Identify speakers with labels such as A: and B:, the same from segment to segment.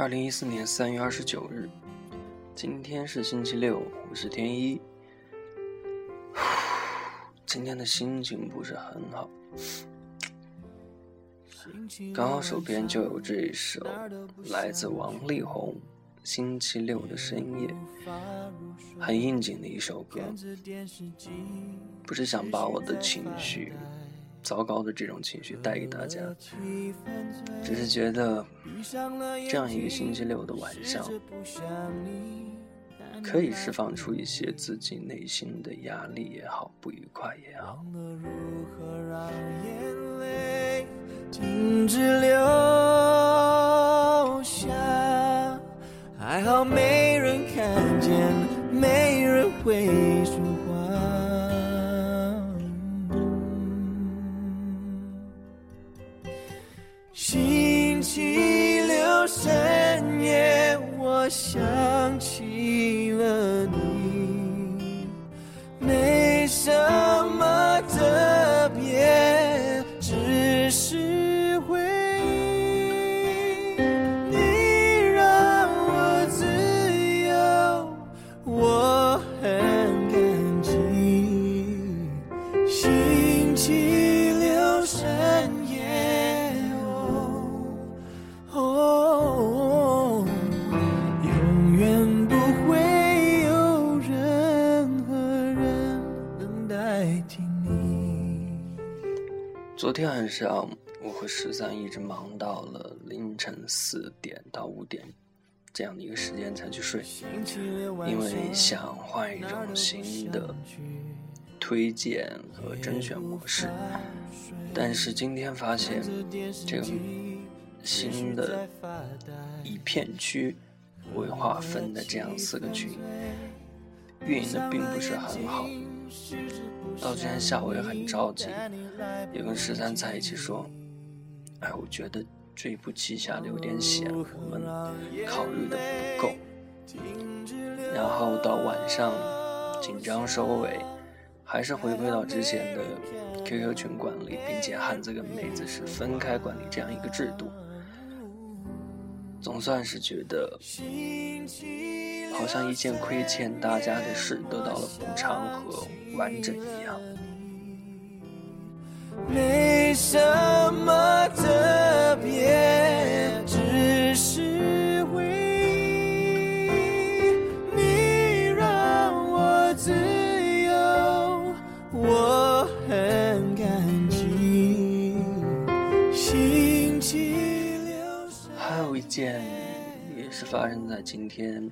A: 二零一四年三月二十九日，今天是星期六，我是天一。今天的心情不是很好，刚好手边就有这一首来自王力宏《星期六的深夜》，很应景的一首歌。不是想把我的情绪。糟糕的这种情绪带给大家，只是觉得这样一个星期六的晚上，可以释放出一些自己内心的压力也好，不愉快也好。还好没人看见，没人会说。深夜我想昨天晚上，我和十三一直忙到了凌晨四点到五点这样的一个时间才去睡，因为想换一种新的推荐和甄选模式。但是今天发现，这个新的以片区为划分的这样四个群，运营的并不是很好。到今天下午也很着急，也跟十三在一起说：“哎，我觉得这一部旗下的有点险，我们考虑的不够。”然后到晚上紧张收尾，还是回归到之前的 QQ 群管理，并且汉子跟妹子是分开管理这样一个制度。总算是觉得，好像一件亏欠大家的事得到了补偿和完整一样。没什么发生在今天，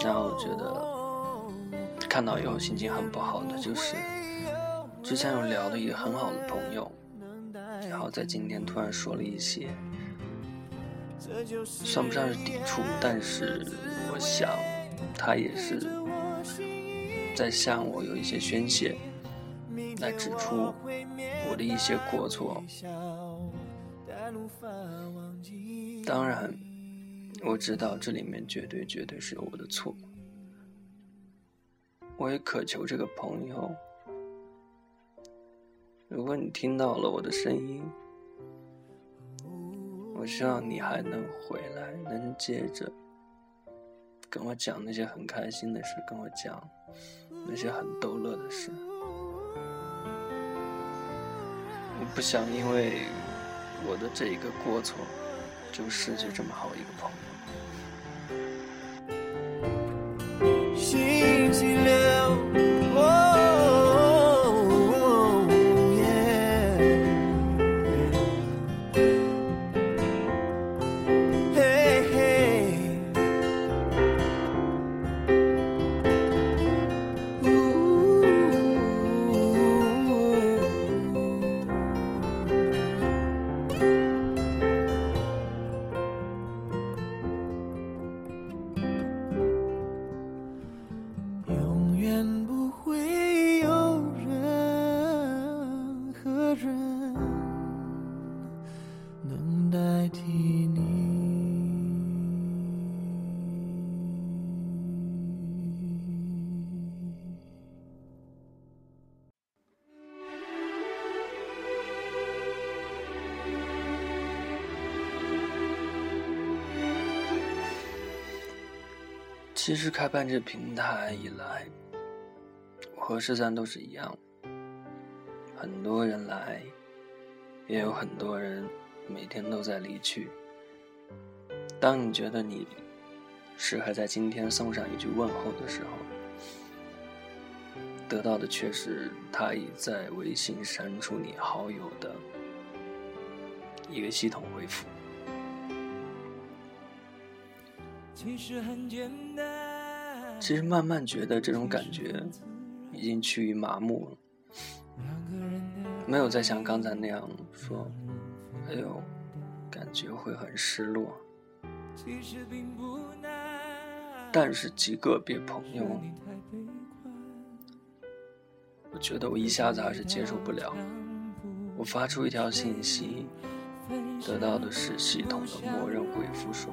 A: 让我觉得看到以后心情很不好的就是。之前有聊的一个很好的朋友，然后在今天突然说了一些，算不上是抵触，但是我想他也是在向我有一些宣泄，来指出我的一些过错。当然，我知道这里面绝对绝对是有我的错，我也渴求这个朋友。如果你听到了我的声音，我希望你还能回来，能接着跟我讲那些很开心的事，跟我讲那些很逗乐的事。我不想因为我的这一个过错，就失去这么好一个朋友。
B: 其实开办这平台以来，我和十三都是一样，很多人来，也有很多人每天都在离去。当你觉得你适合在今天送上一句问候的时候，得到的却是他已在微信删除你好友的一个系统回复。其实很简单。其实慢慢觉得这种感觉已经趋于麻木了，没有再像刚才那样说，哎呦，感觉会很失落。但是极个别朋友，我觉得我一下子还是接受不了。我发出一条信息，得到的是系统的默认回复说。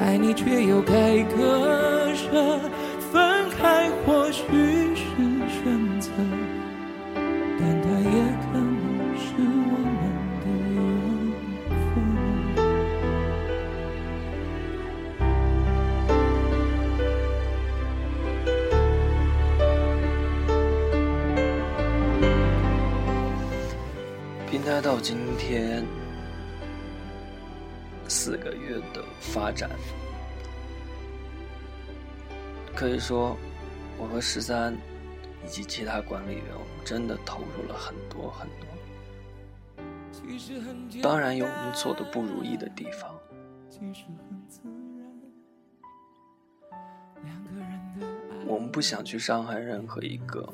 B: 爱你却又该割舍，分开或许是选择，但它也可能是我们的缘分。平台到今天。发展，可以说，我和十三以及其他管理员，我们真的投入了很多很多。当然有我们做的不如意的地方。我们不想去伤害任何一个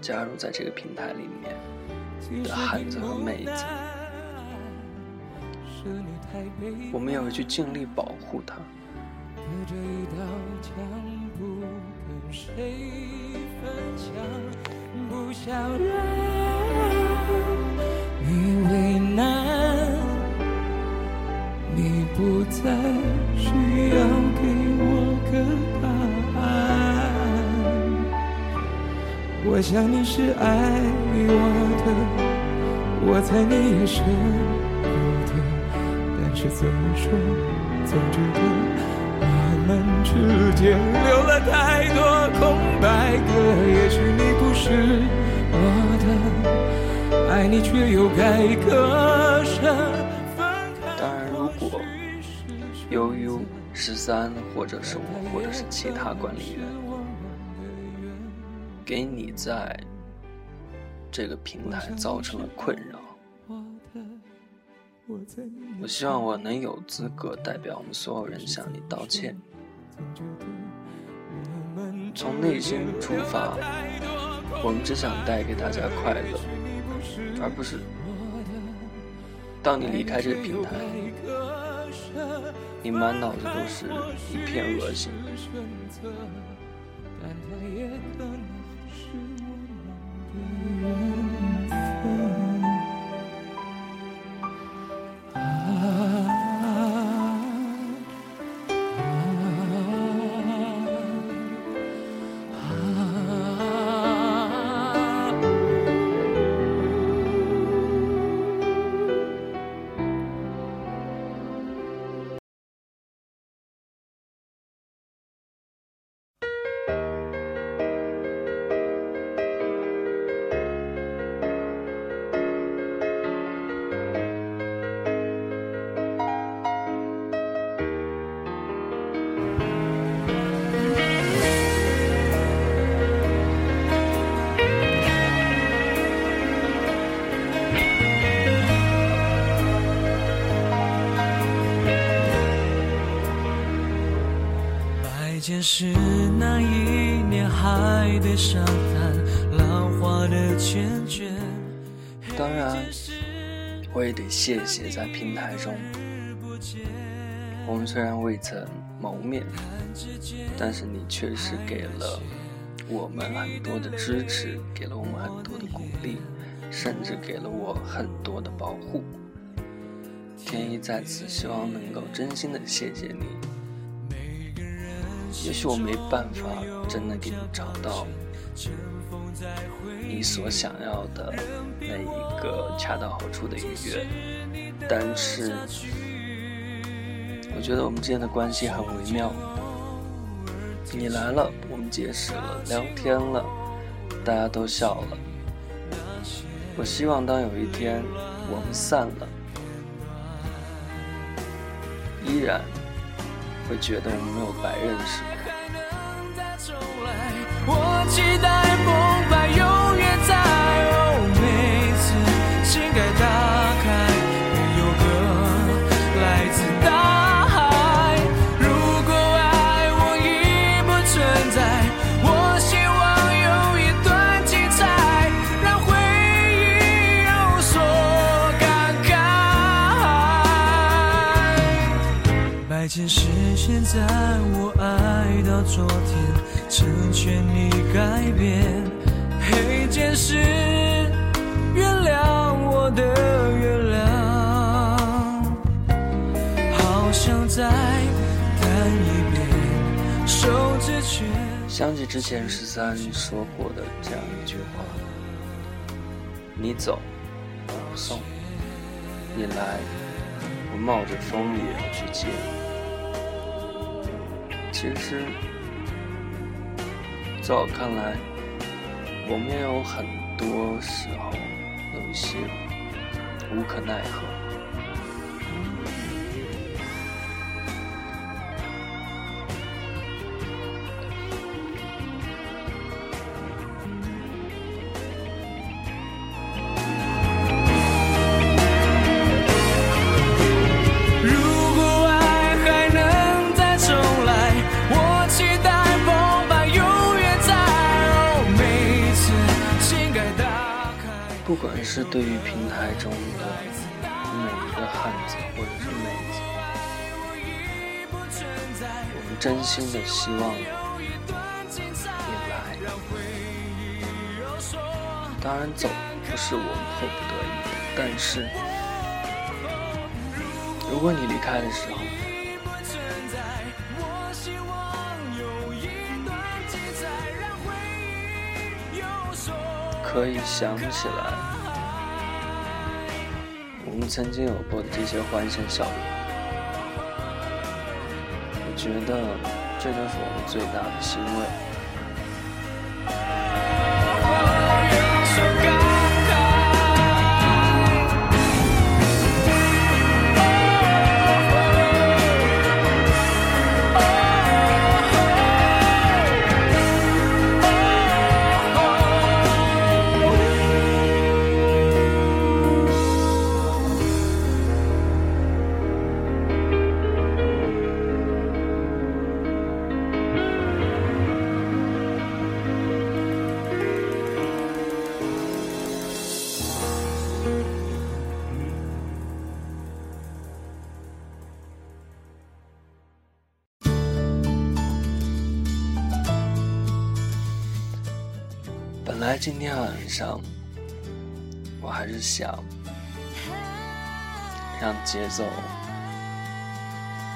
B: 加入在这个平台里面的汉子和妹子。我们也会去尽力保护他。你为难，你不再需要给我个答案。我想你是爱我的，我猜你也是。是怎么说？总觉得我们之间留了太多空白格。也许你不是我的，爱你却又该割舍。当然，如果由于十三，或者是我，或者是其他管理员，给你在这个平台造成了困扰。我希望我能有资格代表我们所有人向你道歉。从内心出发，我们只想带给大家快乐，而不是当你离开这个平台，你满脑子都是一片恶心。是那一年海的沙滩，浪花的缱绻。当然，我也得谢谢在平台中，我们虽然未曾
A: 谋面，但是你确实给了我们很多的支持，给了我们很多的鼓励，甚至给了我很多的保护。天一在此希望能够真心的谢谢你。也许我没办法真的给你找到你所想要的那一个恰到好处的愉悦，但是我觉得我们之间的关系很微妙。你来了，我们结识了，聊天了，大家都笑了。我希望当有一天我们散了。依然会觉得我们没有白认识。
B: 在我爱到昨天成全你改变黑件事原谅我的原谅好想再谈一遍手指圈
A: 想起之前十三说过的这样一句话。你走我不送。你来我冒着风雨也要去接其实，在我看来，我们也有很多时候有一些无可奈何。不管是对于平台中的每一个汉子或者是妹子，我们真心的希望你来。当然，走不是我们迫不得已，但是如果你离开的时候，可以想起来，我们曾经有过的这些欢声笑语。我觉得这就是我们最大的欣慰。今天晚上，我还是想让节奏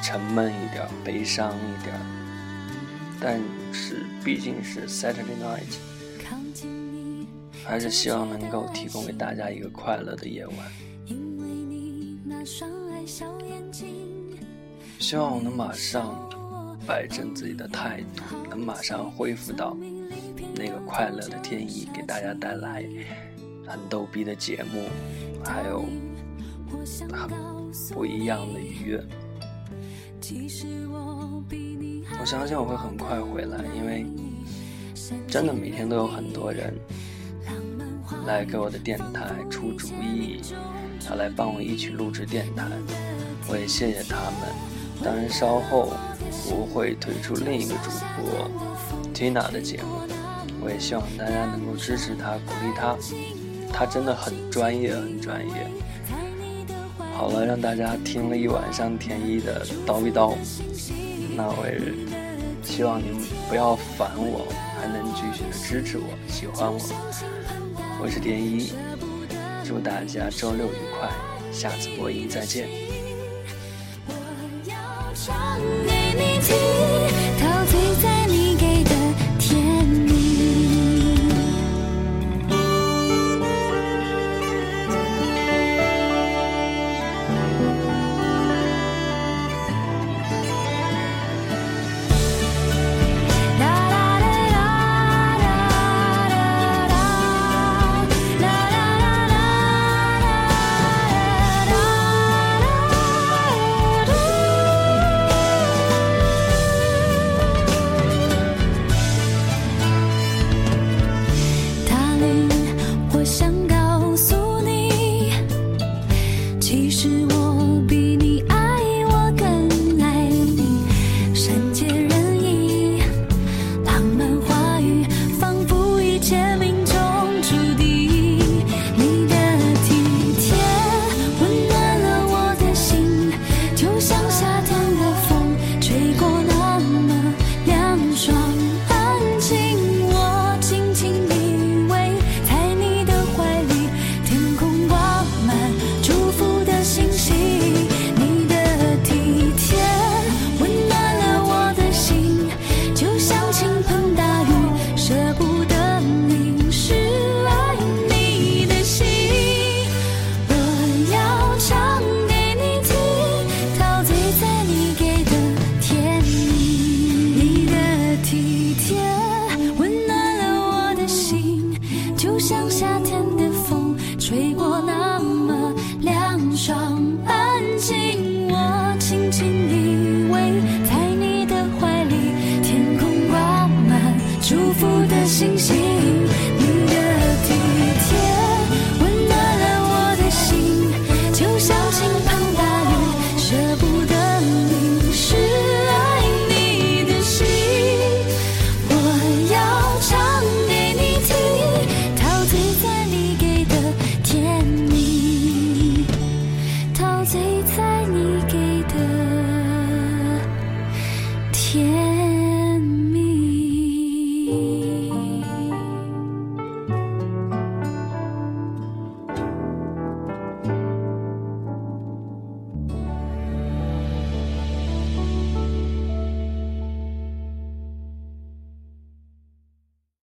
A: 沉闷一点、悲伤一点，但是毕竟是 Saturday night，还是希望能够提供给大家一个快乐的夜晚。希望我能马上摆正自己的态度，能马上恢复到。那个快乐的天意给大家带来很逗逼的节目，还有很不一样的愉悦。我相信我会很快回来，因为真的每天都有很多人来给我的电台出主意，要来帮我一起录制电台。我也谢谢他们。当然，稍后我会推出另一个主播 Tina 的节目。我也希望大家能够支持他，鼓励他，他真的很专业，很专业。好了，让大家听了一晚上田一的叨一叨，
C: 那我也希望您不要烦我，还能继续的支持我，喜欢我。我是田一，祝大家周六愉快，下次播音再见。